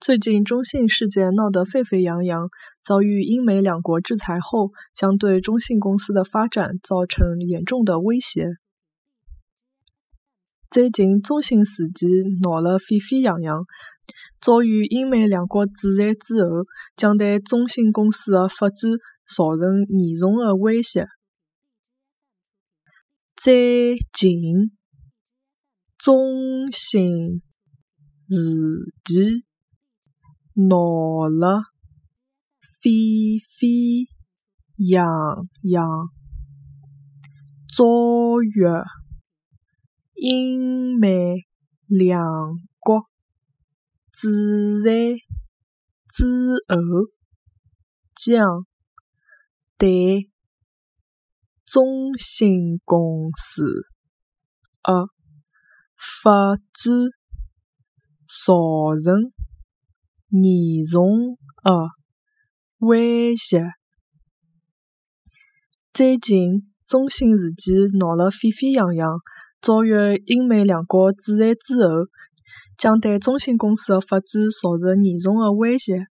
最近中信事件闹得沸沸扬扬，遭遇英美两国制裁后，将对中信公司的发展造成严重的威胁。最近中信事件闹得沸沸扬扬，遭遇英美两国制裁之后，将对中信公司的发展造成严重的威胁。最近中信事件。闹了沸沸扬扬，遭遇英美两国制裁之后，将对中兴公司的发展造成。严重的威胁。最近中兴事件闹得沸沸扬扬，遭遇英美两国制裁之后，将对中兴公司的发展造成严重的威胁。